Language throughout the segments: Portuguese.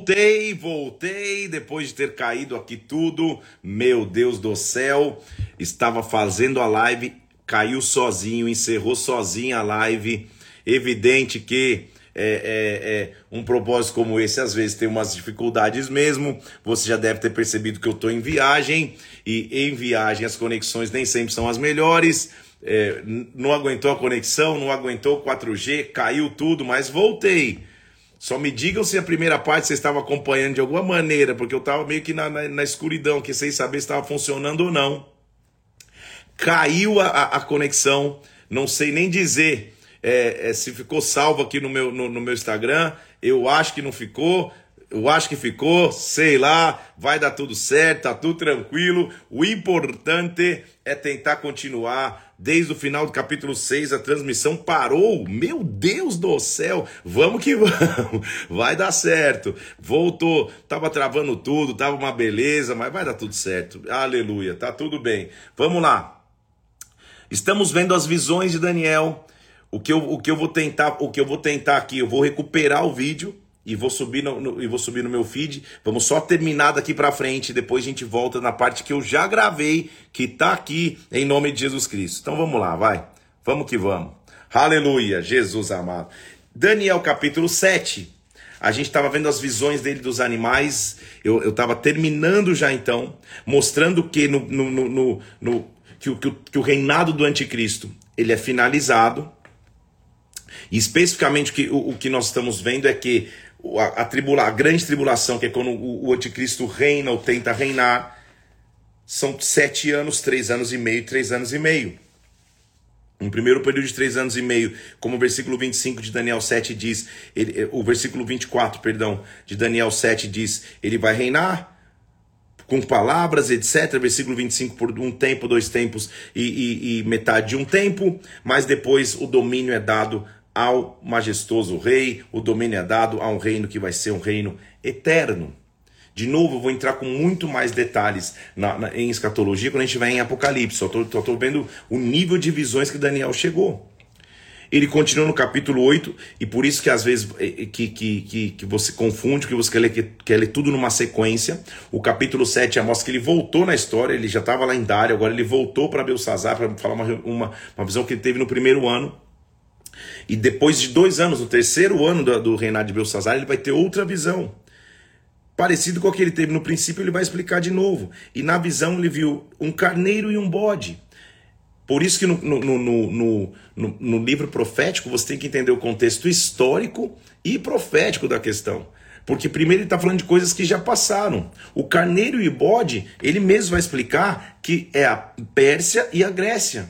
Voltei, voltei, depois de ter caído aqui tudo, meu Deus do céu, estava fazendo a live, caiu sozinho, encerrou sozinho a live. Evidente que é, é, é, um propósito como esse às vezes tem umas dificuldades mesmo. Você já deve ter percebido que eu estou em viagem e em viagem as conexões nem sempre são as melhores. É, não aguentou a conexão, não aguentou o 4G, caiu tudo, mas voltei. Só me digam se a primeira parte você estava acompanhando de alguma maneira, porque eu estava meio que na, na, na, escuridão, que sem saber se estava funcionando ou não. Caiu a, a conexão, não sei nem dizer é, é, se ficou salvo aqui no meu, no, no meu Instagram. Eu acho que não ficou. Eu acho que ficou, sei lá, vai dar tudo certo, tá tudo tranquilo. O importante é tentar continuar. Desde o final do capítulo 6, a transmissão parou. Meu Deus do céu, vamos que vamos. Vai dar certo. Voltou, tava travando tudo, tava uma beleza, mas vai dar tudo certo. Aleluia, tá tudo bem. Vamos lá. Estamos vendo as visões de Daniel. O que eu, o que eu vou tentar, o que eu vou tentar aqui, eu vou recuperar o vídeo e vou subir no, no, e vou subir no meu feed. Vamos só terminar daqui para frente, depois a gente volta na parte que eu já gravei, que tá aqui em nome de Jesus Cristo. Então vamos lá, vai. Vamos que vamos. Aleluia, Jesus amado. Daniel capítulo 7. A gente estava vendo as visões dele dos animais. Eu estava terminando já então, mostrando que no, no, no, no que, que, que o reinado do anticristo ele é finalizado. E especificamente que, o, o que nós estamos vendo é que a, a, tribula, a grande tribulação, que é quando o, o anticristo reina ou tenta reinar, são sete anos, três anos e meio, três anos e meio. Um primeiro período de três anos e meio, como o versículo 25 de Daniel 7 diz, ele, o versículo 24, perdão, de Daniel 7 diz, ele vai reinar com palavras, etc. Versículo 25, por um tempo, dois tempos e, e, e metade de um tempo, mas depois o domínio é dado ao majestoso rei, o domínio é dado a um reino que vai ser um reino eterno. De novo, eu vou entrar com muito mais detalhes na, na, em escatologia quando a gente vai em Apocalipse. Só estou vendo o nível de visões que Daniel chegou. Ele continua no capítulo 8, e por isso que às vezes eh, eh, que, que, que, que você confunde, que você quer ler, quer ler tudo numa sequência. O capítulo 7 já mostra que ele voltou na história, ele já estava lá em Dário, agora ele voltou para Belsazar para falar uma, uma, uma visão que ele teve no primeiro ano. E depois de dois anos, no terceiro ano do, do reinado de Belsazar, ele vai ter outra visão. Parecido com a que ele teve no princípio, ele vai explicar de novo. E na visão ele viu um carneiro e um bode. Por isso que no, no, no, no, no livro profético você tem que entender o contexto histórico e profético da questão. Porque primeiro ele está falando de coisas que já passaram. O carneiro e o bode, ele mesmo vai explicar que é a Pérsia e a Grécia.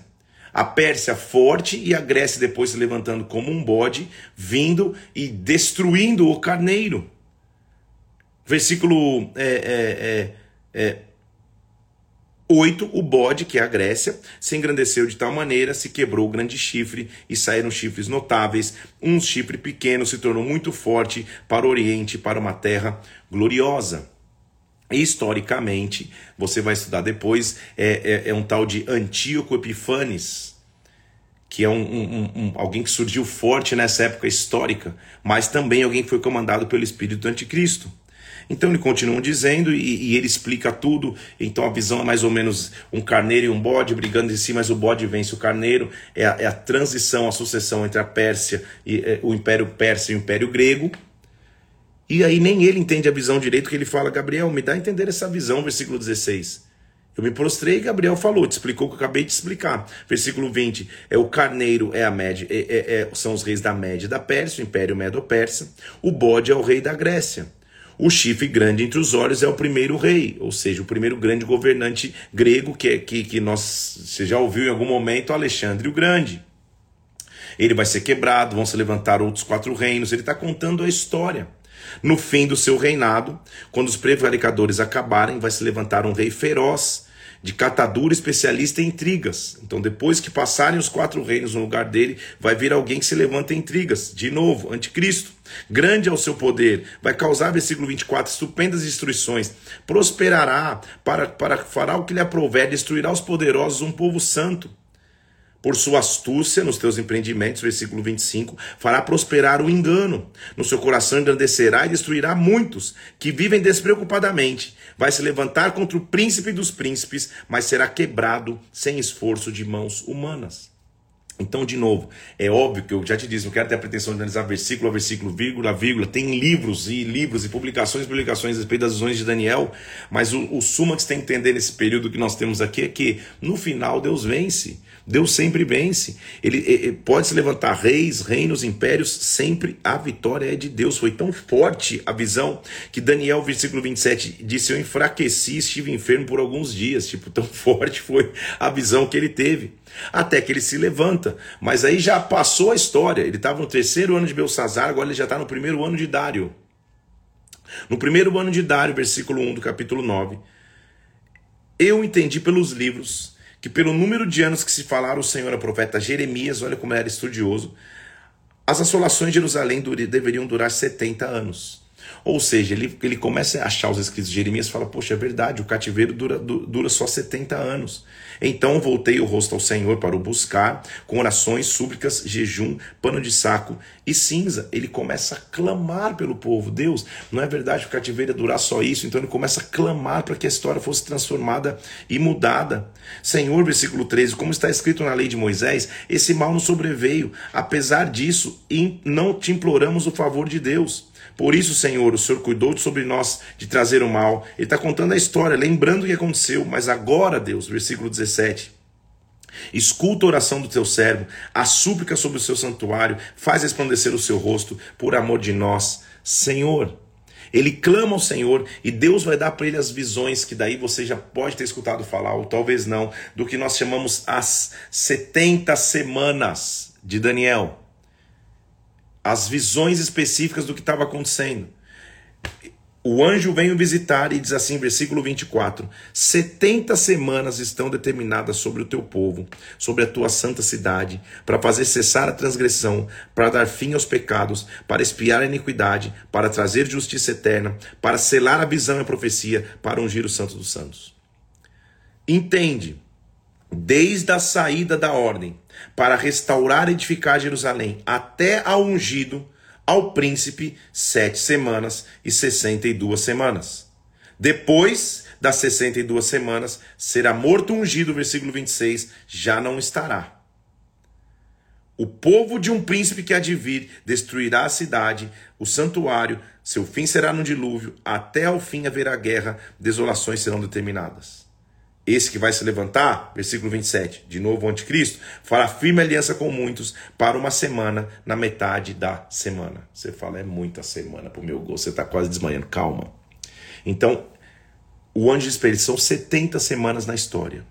A Pérsia forte e a Grécia depois se levantando como um bode, vindo e destruindo o carneiro. Versículo é, é, é, 8. É, o bode, que é a Grécia, se engrandeceu de tal maneira, se quebrou o grande chifre e saíram chifres notáveis. Um chifre pequeno se tornou muito forte para o Oriente, para uma terra gloriosa. Historicamente, você vai estudar depois, é, é, é um tal de Antíoco Epifanes, que é um, um, um, alguém que surgiu forte nessa época histórica, mas também alguém que foi comandado pelo Espírito do Anticristo. Então ele continua dizendo e, e, ele explica tudo. Então a visão é mais ou menos um carneiro e um bode brigando em si, mas o bode vence o carneiro. É a, é a transição, a sucessão entre a Pérsia e é, o Império Persa e o Império Grego. E aí nem ele entende a visão direito, que ele fala, Gabriel, me dá a entender essa visão, versículo 16. Eu me prostrei e Gabriel falou, te explicou o que eu acabei de explicar. Versículo 20, é o carneiro é a média, é, é, é, são os reis da Média da Pérsia, o Império Medo-Persa. O bode é o rei da Grécia. O chifre grande entre os olhos é o primeiro rei, ou seja, o primeiro grande governante grego que, é, que, que nós, você já ouviu em algum momento, Alexandre o Grande. Ele vai ser quebrado, vão se levantar outros quatro reinos. Ele está contando a história. No fim do seu reinado, quando os prevaricadores acabarem, vai se levantar um rei feroz, de catadura especialista em intrigas. Então, depois que passarem os quatro reinos no lugar dele, vai vir alguém que se levanta em intrigas. De novo, anticristo. Grande é o seu poder, vai causar, versículo 24, estupendas destruições. Prosperará, para, para fará o que lhe aprouver, destruirá os poderosos, um povo santo. Por sua astúcia nos teus empreendimentos, versículo 25, fará prosperar o engano. No seu coração engrandecerá e destruirá muitos que vivem despreocupadamente. Vai se levantar contra o príncipe dos príncipes, mas será quebrado sem esforço de mãos humanas. Então, de novo, é óbvio que eu já te disse, não quero ter a pretensão de analisar versículo a versículo, vírgula a vírgula. Tem livros e livros e publicações e publicações a respeito das visões de Daniel, mas o, o suma que você tem que entender nesse período que nós temos aqui é que no final Deus vence. Deus sempre vence. Ele, ele, pode se levantar reis, reinos, impérios, sempre a vitória é de Deus. Foi tão forte a visão que Daniel, versículo 27, disse: Eu enfraqueci, estive enfermo por alguns dias. Tipo, tão forte foi a visão que ele teve até que ele se levanta. Mas aí já passou a história. Ele estava no terceiro ano de Belsazar, agora ele já está no primeiro ano de Dário. No primeiro ano de Dário, versículo 1 do capítulo 9, eu entendi pelos livros que, pelo número de anos que se falaram o Senhor a profeta Jeremias, olha como era estudioso, as assolações de Jerusalém deveriam durar 70 anos. Ou seja, ele, ele começa a achar os escritos de Jeremias e fala: Poxa, é verdade, o cativeiro dura, dura só 70 anos. Então voltei o rosto ao Senhor para o buscar, com orações, súplicas, jejum, pano de saco e cinza. Ele começa a clamar pelo povo. Deus, não é verdade que o cativeiro ia durar só isso? Então ele começa a clamar para que a história fosse transformada e mudada. Senhor, versículo 13, como está escrito na lei de Moisés, esse mal nos sobreveio. Apesar disso, não te imploramos o favor de Deus. Por isso, Senhor, o Senhor cuidou sobre nós de trazer o mal. Ele está contando a história, lembrando o que aconteceu. Mas agora, Deus, versículo 17. Escuta a oração do teu servo, a súplica sobre o seu santuário, faz resplandecer o seu rosto, por amor de nós, Senhor. Ele clama ao Senhor e Deus vai dar para ele as visões que daí você já pode ter escutado falar, ou talvez não, do que nós chamamos as 70 semanas de Daniel as visões específicas do que estava acontecendo. O anjo vem o visitar e diz assim, versículo 24: 70 semanas estão determinadas sobre o teu povo, sobre a tua santa cidade, para fazer cessar a transgressão, para dar fim aos pecados, para espiar a iniquidade, para trazer justiça eterna, para selar a visão e a profecia, para ungir o santo dos santos. Entende, desde a saída da ordem, para restaurar e edificar Jerusalém, até ao ungido, ao príncipe, sete semanas e sessenta e duas semanas. Depois das sessenta e duas semanas, será morto ungido, versículo 26, já não estará. O povo de um príncipe que há de vir destruirá a cidade, o santuário, seu fim será no dilúvio, até ao fim haverá guerra, desolações serão determinadas. Esse que vai se levantar, versículo 27, de novo o anticristo, fará firme aliança com muitos para uma semana, na metade da semana. Você fala, é muita semana para o meu gosto, você está quase desmanhando. Calma. Então, o anjo de espelho são 70 semanas na história.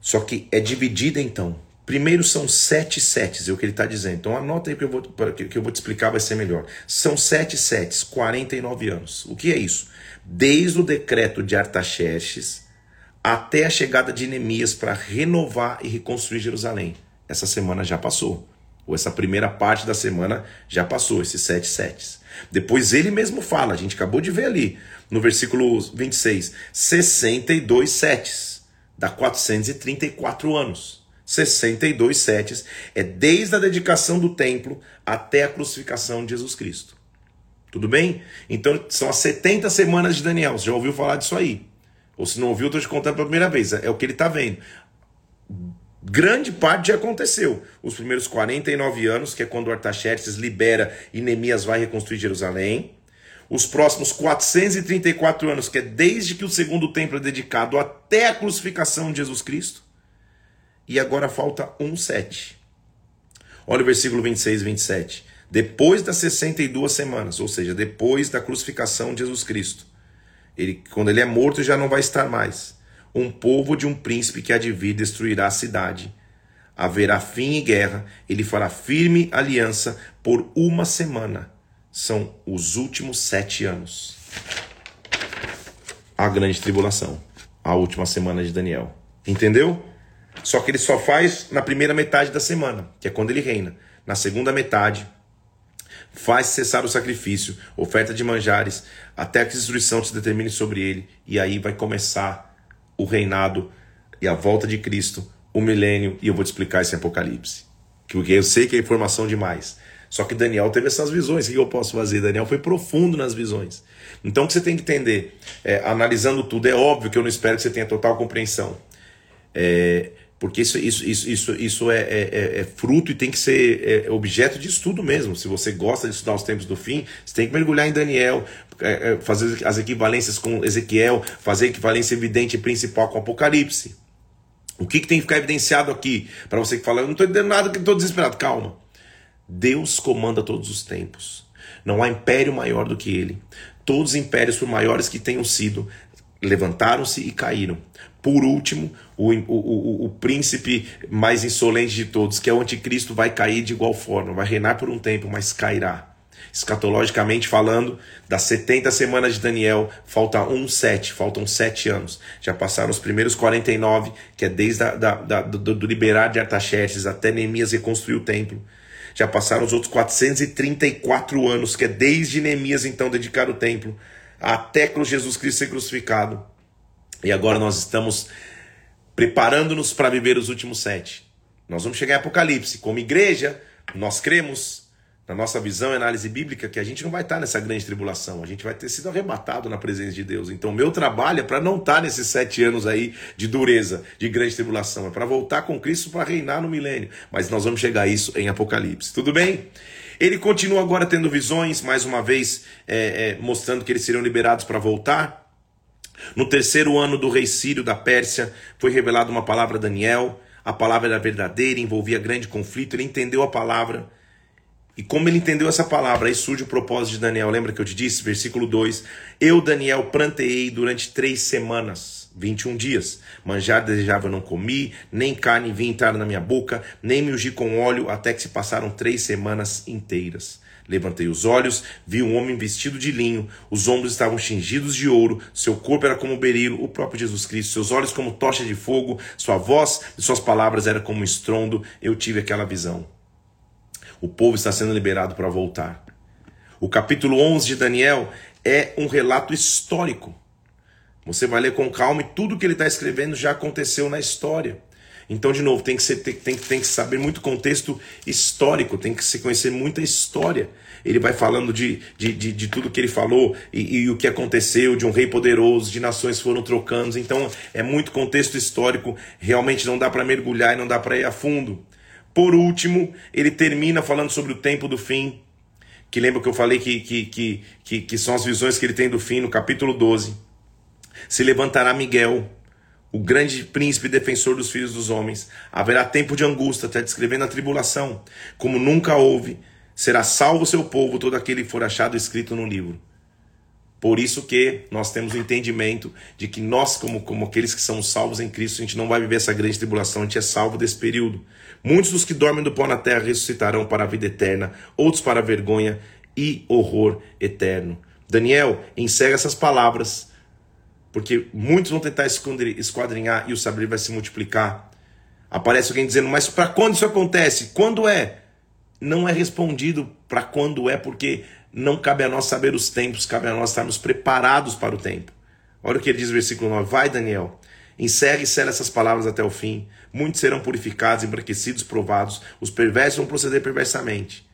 Só que é dividida então. Primeiro são sete setes, é o que ele está dizendo. Então anota aí que eu, vou, que eu vou te explicar, vai ser melhor. São sete setes, 49 anos. O que é isso? desde o decreto de Artaxerxes até a chegada de Neemias para renovar e reconstruir Jerusalém. Essa semana já passou. Ou essa primeira parte da semana já passou, esses sete setes. Depois ele mesmo fala, a gente acabou de ver ali, no versículo 26, 62 setes, dá 434 anos. 62 setes é desde a dedicação do templo até a crucificação de Jesus Cristo. Tudo bem? Então são as 70 semanas de Daniel. Você já ouviu falar disso aí? Ou se não ouviu, estou te contando pela primeira vez. É o que ele está vendo. Grande parte já aconteceu. Os primeiros 49 anos, que é quando Artaxerxes libera e Neemias vai reconstruir Jerusalém. Os próximos 434 anos, que é desde que o segundo templo é dedicado até a crucificação de Jesus Cristo. E agora falta um sete. Olha o versículo 26 e 27 depois das 62 semanas, ou seja, depois da crucificação de Jesus Cristo. Ele, quando ele é morto, já não vai estar mais. Um povo de um príncipe que há de vir destruirá a cidade. Haverá fim e guerra, ele fará firme aliança por uma semana. São os últimos sete anos. A grande tribulação, a última semana de Daniel. Entendeu? Só que ele só faz na primeira metade da semana, que é quando ele reina. Na segunda metade, faz cessar o sacrifício, oferta de manjares, até que a destruição se determine sobre ele, e aí vai começar o reinado e a volta de Cristo, o milênio e eu vou te explicar esse Apocalipse. Porque eu sei que é informação demais. Só que Daniel teve essas visões. O que eu posso fazer? Daniel foi profundo nas visões. Então o que você tem que entender, é, analisando tudo, é óbvio que eu não espero que você tenha total compreensão. É, porque isso, isso, isso, isso, isso é, é, é, é fruto e tem que ser é, objeto de estudo mesmo. Se você gosta de estudar os tempos do fim, você tem que mergulhar em Daniel, é, fazer as equivalências com Ezequiel, fazer equivalência evidente e principal com Apocalipse. O que, que tem que ficar evidenciado aqui? Para você que fala, eu não estou entendendo nada, que estou desesperado. Calma. Deus comanda todos os tempos. Não há império maior do que ele. Todos os impérios, por maiores que tenham sido, levantaram-se e caíram. Por último, o, o, o, o, príncipe mais insolente de todos, que é o anticristo, vai cair de igual forma, vai reinar por um tempo, mas cairá. Escatologicamente falando, das 70 semanas de Daniel, falta um sete, faltam sete anos. Já passaram os primeiros 49, que é desde a, da, da, do, do liberar de Artaxerxes até Neemias reconstruir o templo. Já passaram os outros 434 anos, que é desde Neemias então dedicar o templo, até Jesus Cristo ser crucificado. E agora nós estamos preparando-nos para viver os últimos sete. Nós vamos chegar em Apocalipse. Como igreja, nós cremos, na nossa visão e análise bíblica, que a gente não vai estar nessa grande tribulação. A gente vai ter sido arrebatado na presença de Deus. Então, meu trabalho é para não estar nesses sete anos aí de dureza, de grande tribulação. É para voltar com Cristo para reinar no milênio. Mas nós vamos chegar a isso em Apocalipse. Tudo bem? Ele continua agora tendo visões, mais uma vez é, é, mostrando que eles seriam liberados para voltar. No terceiro ano do rei Sírio da Pérsia, foi revelada uma palavra a Daniel. A palavra era verdadeira, envolvia grande conflito. Ele entendeu a palavra. E como ele entendeu essa palavra, aí surge o propósito de Daniel. Lembra que eu te disse? Versículo 2: Eu, Daniel, planteei durante três semanas, 21 dias. Manjar desejável não comi, nem carne vinha entrar na minha boca, nem me ungi com óleo, até que se passaram três semanas inteiras. Levantei os olhos, vi um homem vestido de linho, os ombros estavam tingidos de ouro, seu corpo era como berilo, o próprio Jesus Cristo, seus olhos como tocha de fogo, sua voz e suas palavras eram como um estrondo. Eu tive aquela visão. O povo está sendo liberado para voltar. O capítulo 11 de Daniel é um relato histórico. Você vai ler com calma e tudo que ele está escrevendo já aconteceu na história. Então, de novo, tem que, ser, tem, tem, tem que saber muito contexto histórico, tem que se conhecer muita história. Ele vai falando de, de, de, de tudo que ele falou e, e, o que aconteceu, de um rei poderoso, de nações foram trocando. Então, é muito contexto histórico, realmente não dá para mergulhar e não dá para ir a fundo. Por último, ele termina falando sobre o tempo do fim, que lembra que eu falei que, que, que, que, que são as visões que ele tem do fim, no capítulo 12. Se levantará Miguel o grande príncipe defensor dos filhos dos homens. Haverá tempo de angústia, até descrevendo a tribulação, como nunca houve. Será salvo seu povo todo aquele que for achado escrito no livro. Por isso que nós temos o entendimento de que nós, como, como aqueles que são salvos em Cristo, a gente não vai viver essa grande tribulação, a gente é salvo desse período. Muitos dos que dormem do pó na terra ressuscitarão para a vida eterna, outros para a vergonha e horror eterno. Daniel encerra essas palavras porque muitos vão tentar esquadrinhar e o saber vai se multiplicar. Aparece alguém dizendo, mas para quando isso acontece? Quando é? Não é respondido para quando é, porque não cabe a nós saber os tempos, cabe a nós estarmos preparados para o tempo. Olha o que ele diz no versículo 9: Vai, Daniel, encerre e sela essas palavras até o fim. Muitos serão purificados, embranquecidos, provados. Os perversos vão proceder perversamente.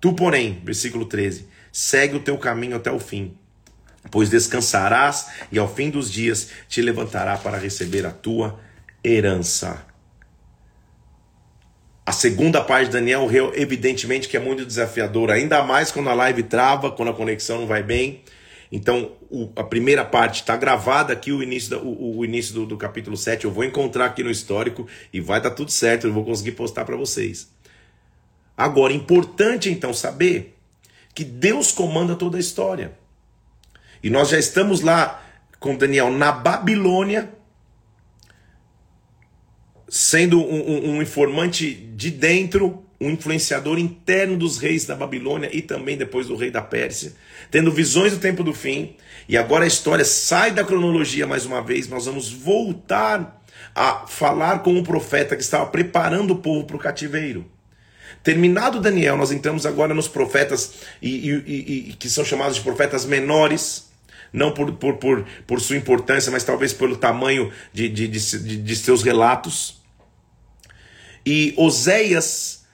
Tu, porém, versículo 13, segue o teu caminho até o fim pois descansarás e ao fim dos dias te levantará para receber a tua herança. A segunda parte de Daniel, evidentemente que é muito desafiadora, ainda mais quando a live trava, quando a conexão não vai bem. Então, o, a primeira parte está gravada aqui, o início, da, o, o, início do, do, capítulo 7. Eu vou encontrar aqui no histórico e vai tá tudo certo, eu vou conseguir postar para vocês. Agora, importante então saber que Deus comanda toda a história. E nós já estamos lá com Daniel na Babilônia, sendo um, um, um, informante de dentro, um influenciador interno dos reis da Babilônia e também depois do rei da Pérsia, tendo visões do tempo do fim. E agora a história sai da cronologia mais uma vez, nós vamos voltar a falar com o profeta que estava preparando o povo para o cativeiro. Terminado Daniel, nós entramos agora nos profetas e, e, e, que são chamados de profetas menores não por, por, por, por sua importância, mas talvez pelo tamanho de, de, de, de seus relatos. E Oséias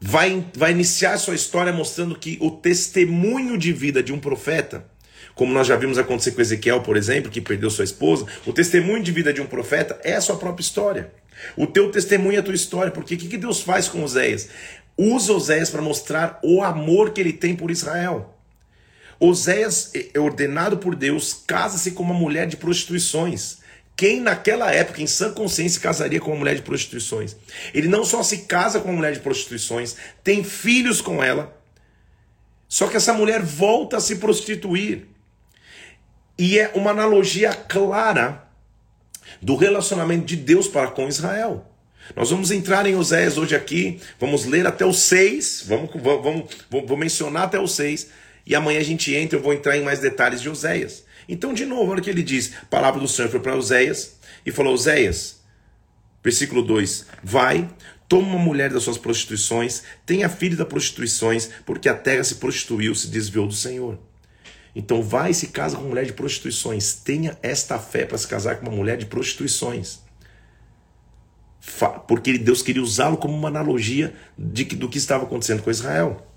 vai, vai iniciar sua história mostrando que o testemunho de vida de um profeta, como nós já vimos acontecer com Ezequiel, por exemplo, que perdeu sua esposa, o testemunho de vida de um profeta é a sua própria história. O teu testemunho é a tua história, porque o que Deus faz com Oséias? Usa Oséias para mostrar o amor que ele tem por Israel. Oséias é ordenado por Deus, casa-se com uma mulher de prostituições. Quem naquela época, em sã consciência, casaria com uma mulher de prostituições? Ele não só se casa com uma mulher de prostituições, tem filhos com ela, só que essa mulher volta a se prostituir. E é uma analogia clara do relacionamento de Deus para com Israel. Nós vamos entrar em Oséias hoje aqui, vamos ler até o 6, vamos, vamos, vamos, vou mencionar até o 6, e amanhã a gente entra, eu vou entrar em mais detalhes de Oséias. Então, de novo, olha o que ele diz: a palavra do Senhor foi para Oséias e falou: Oséias, versículo 2: Vai, toma uma mulher das suas prostituições, tenha filho das prostituições, porque a terra se prostituiu, se desviou do Senhor. Então vai e se casa com mulher de prostituições. Tenha esta fé para se casar com uma mulher de prostituições. Porque Deus queria usá-lo como uma analogia de que, do que estava acontecendo com Israel.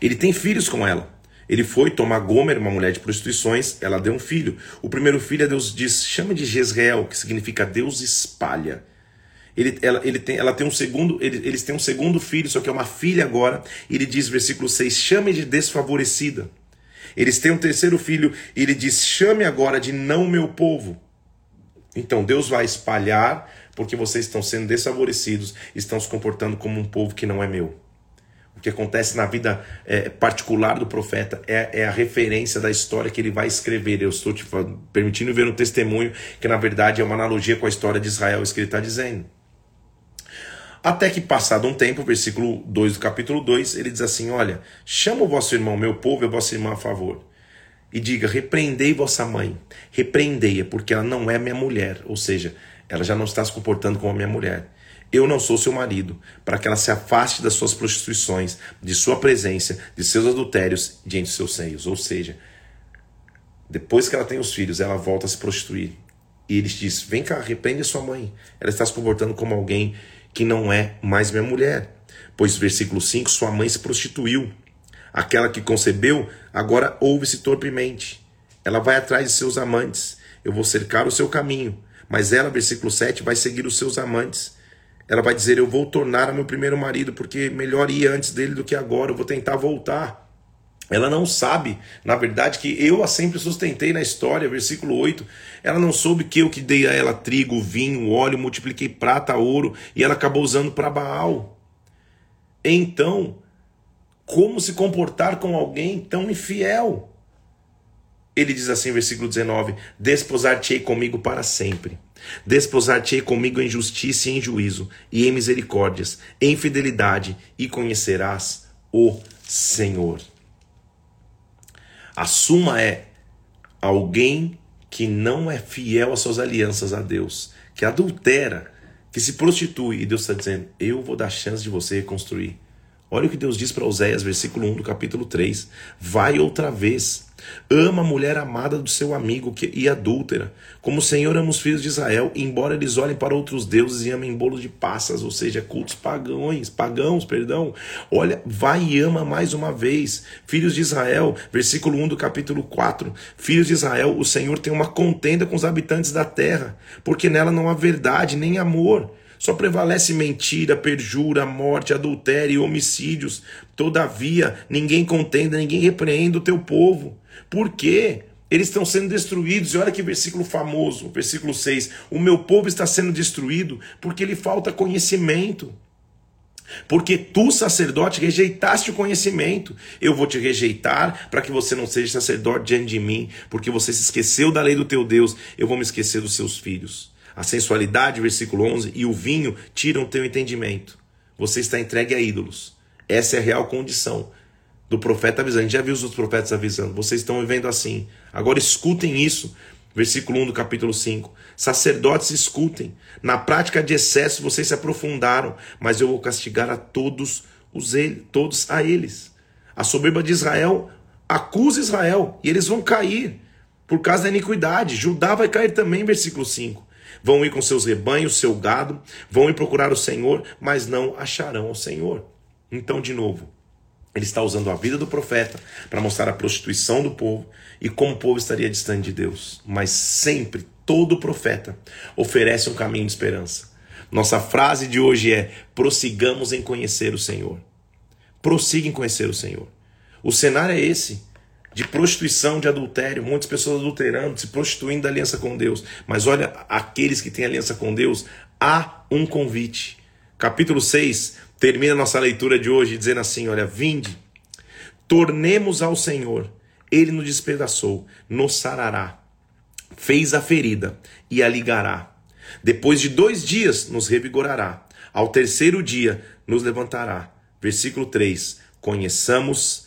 Ele tem filhos com ela. Ele foi tomar Gomer, uma mulher de prostituições, ela deu um filho. O primeiro filho, é Deus diz, chama de Jezreel, que significa Deus espalha. Ele, ela, ele tem, ela tem um segundo, ele, eles têm um segundo filho, só que é uma filha agora. Ele diz, versículo 6, chame de desfavorecida. Eles têm um terceiro filho, e ele diz, chame agora de não meu povo. Então Deus vai espalhar, porque vocês estão sendo desfavorecidos, estão se comportando como um povo que não é meu. Que acontece na vida é, particular do profeta é, é, a referência da história que ele vai escrever. Eu estou te permitindo ver um testemunho que, na verdade, é uma analogia com a história de Israel, isso que ele está dizendo. Até que, passado um tempo, versículo 2 do capítulo 2, ele diz assim: Olha, chama o vosso irmão, meu povo, e a vossa irmã a favor. E diga: repreendei vossa mãe, repreendei-a, porque ela não é minha mulher. Ou seja, ela já não está se comportando como a minha mulher. Eu não sou seu marido, para que ela se afaste das suas prostituições, de sua presença, de seus adultérios diante de seus seios. Ou seja, depois que ela tem os filhos, ela volta a se prostituir. E ele diz: Vem cá, repreende sua mãe. Ela está se comportando como alguém que não é mais minha mulher. Pois, versículo 5: Sua mãe se prostituiu. Aquela que concebeu, agora ouve-se torpemente. Ela vai atrás de seus amantes. Eu vou cercar o seu caminho. Mas ela, versículo 7, vai seguir os seus amantes. Ela vai dizer: Eu vou tornar a meu primeiro marido, porque melhor ir antes dele do que agora, eu vou tentar voltar. Ela não sabe, na verdade, que eu a sempre sustentei na história, versículo 8. Ela não soube que eu que dei a ela trigo, vinho, óleo, multipliquei prata, ouro, e ela acabou usando para Baal. Então, como se comportar com alguém tão infiel? Ele diz assim, versículo 19: Desposar-te-ei comigo para sempre. Desposar-te-ei comigo em justiça e em juízo, e em misericórdias, em fidelidade, e conhecerás o Senhor. A suma é alguém que não é fiel às suas alianças a Deus, que adultera, que se prostitui, e Deus está dizendo: Eu vou dar chance de você reconstruir. Olha o que Deus diz para Oséias, versículo 1 do capítulo 3. Vai outra vez. Ama a mulher amada do seu amigo que, e adúltera, como o Senhor ama os filhos de Israel, embora eles olhem para outros deuses e amem bolo de passas, ou seja, cultos pagãos, pagãos, perdão. Olha, vai e ama mais uma vez. Filhos de Israel, versículo 1 do capítulo 4. Filhos de Israel, o Senhor tem uma contenda com os habitantes da terra, porque nela não há verdade nem amor. Só prevalece mentira, perjura, morte, adultério e homicídios. Todavia, ninguém contenda, ninguém repreende o teu povo. Por quê? Eles estão sendo destruídos. E olha que versículo famoso, versículo 6. O meu povo está sendo destruído porque lhe falta conhecimento. Porque tu, sacerdote, rejeitaste o conhecimento. Eu vou te rejeitar para que você não seja sacerdote diante de mim, porque você se esqueceu da lei do teu Deus. Eu vou me esquecer dos seus filhos. A sensualidade, versículo 11, e o vinho tiram teu entendimento. Você está entregue a ídolos. Essa é a real condição do profeta avisando. A gente já viu os outros profetas avisando. Vocês estão vivendo assim. Agora escutem isso. Versículo 1 do capítulo 5. Sacerdotes, escutem. Na prática de excesso vocês se aprofundaram, mas eu vou castigar a todos os ele, todos a eles. A soberba de Israel acusa Israel e eles vão cair por causa da iniquidade. Judá vai cair também, versículo 5. Vão ir com seus rebanhos, seu gado, vão ir procurar o Senhor, mas não acharão o Senhor. Então, de novo, ele está usando a vida do profeta para mostrar a prostituição do povo e como o povo estaria distante de Deus. Mas sempre, todo profeta oferece um caminho de esperança. Nossa frase de hoje é: prossigamos em conhecer o Senhor. Prossiga em conhecer o Senhor. O cenário é esse de prostituição, de adultério, muitas pessoas adulterando, se prostituindo da aliança com Deus. Mas olha, aqueles que têm aliança com Deus, há um convite. Capítulo 6 termina nossa leitura de hoje dizendo assim: Olha, vinde, tornemos ao Senhor, ele nos despedaçou, nos sarará, fez a ferida e a ligará. Depois de dois dias nos revigorará, ao terceiro dia nos levantará. Versículo 3: Conheçamos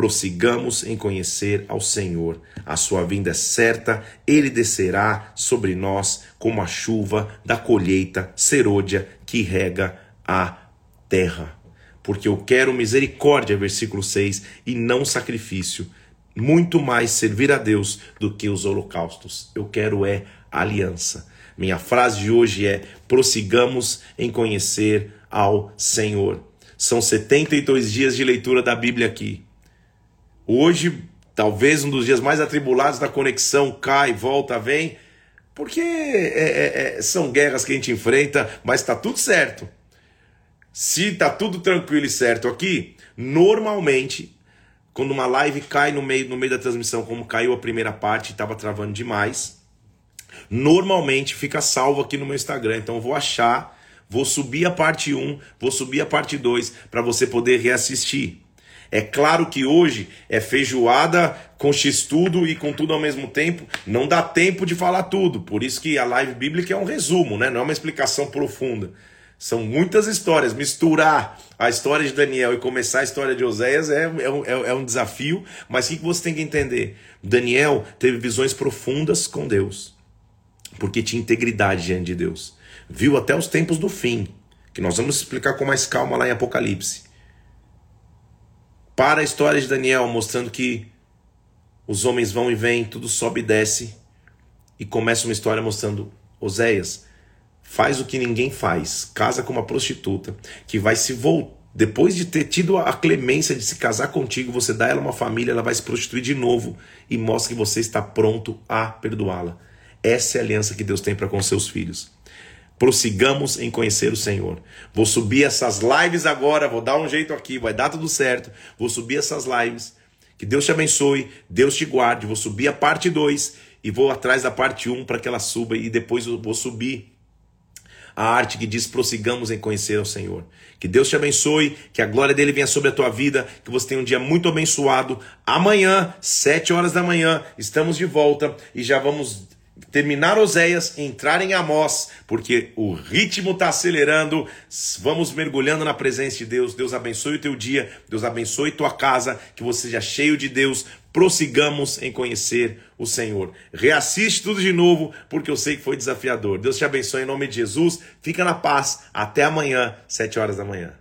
prossigamos em conhecer ao Senhor. A sua vinda é certa, ele descerá sobre nós como a chuva da colheita serôdia que rega a terra. Porque eu quero misericórdia, versículo 6, e não sacrifício. Muito mais servir a Deus do que os holocaustos. Eu quero é aliança. Minha frase de hoje é: prossigamos em conhecer ao Senhor. São 72 dias de leitura da Bíblia aqui. Hoje, talvez um dos dias mais atribulados da conexão, cai, volta, vem, porque é, é, é são guerras que a gente enfrenta, mas está tudo certo. Se está tudo tranquilo e certo aqui, normalmente, quando uma live cai no meio, no meio da transmissão, como caiu a primeira parte estava travando demais, normalmente fica salvo aqui no meu Instagram. Então eu vou achar, vou subir a parte 1, vou subir a parte 2 para você poder reassistir. É claro que hoje é feijoada com x-tudo e com tudo ao mesmo tempo. Não dá tempo de falar tudo. Por isso que a live bíblica é um resumo, né? não é uma explicação profunda. São muitas histórias. Misturar a história de Daniel e começar a história de Oséias é, é, é, é um desafio. Mas o que você tem que entender? Daniel teve visões profundas com Deus. Porque tinha integridade diante de Deus. Viu até os tempos do fim. Que nós vamos explicar com mais calma lá em Apocalipse para a história de Daniel, mostrando que os homens vão e vêm, tudo sobe e desce, e começa uma história mostrando Oséias faz o que ninguém faz, casa com uma prostituta que vai se voltar depois de ter tido a clemência de se casar contigo, você dá ela uma família, ela vai se prostituir de novo e mostra que você está pronto a perdoá-la. Essa é a aliança que Deus tem para com seus filhos prossigamos em conhecer o Senhor. Vou subir essas lives agora, vou dar um jeito aqui, vai dar tudo certo. Vou subir essas lives. Que Deus te abençoe, Deus te guarde. Vou subir a parte 2 e vou atrás da parte 1 um para que ela suba e depois eu vou subir a arte que diz prossigamos em conhecer o Senhor. Que Deus te abençoe, que a glória dele venha sobre a tua vida, que você tenha um dia muito abençoado. Amanhã, sete horas da manhã, estamos de volta e já vamos terminar Oséias, entrar em Amós, porque o ritmo está acelerando. Vamos mergulhando na presença de Deus. Deus abençoe o teu dia, Deus abençoe tua casa, que você seja cheio de Deus. Prossigamos em conhecer o Senhor. Reassiste tudo de novo, porque eu sei que foi desafiador. Deus te abençoe em nome de Jesus. Fica na paz. Até amanhã, sete horas da manhã.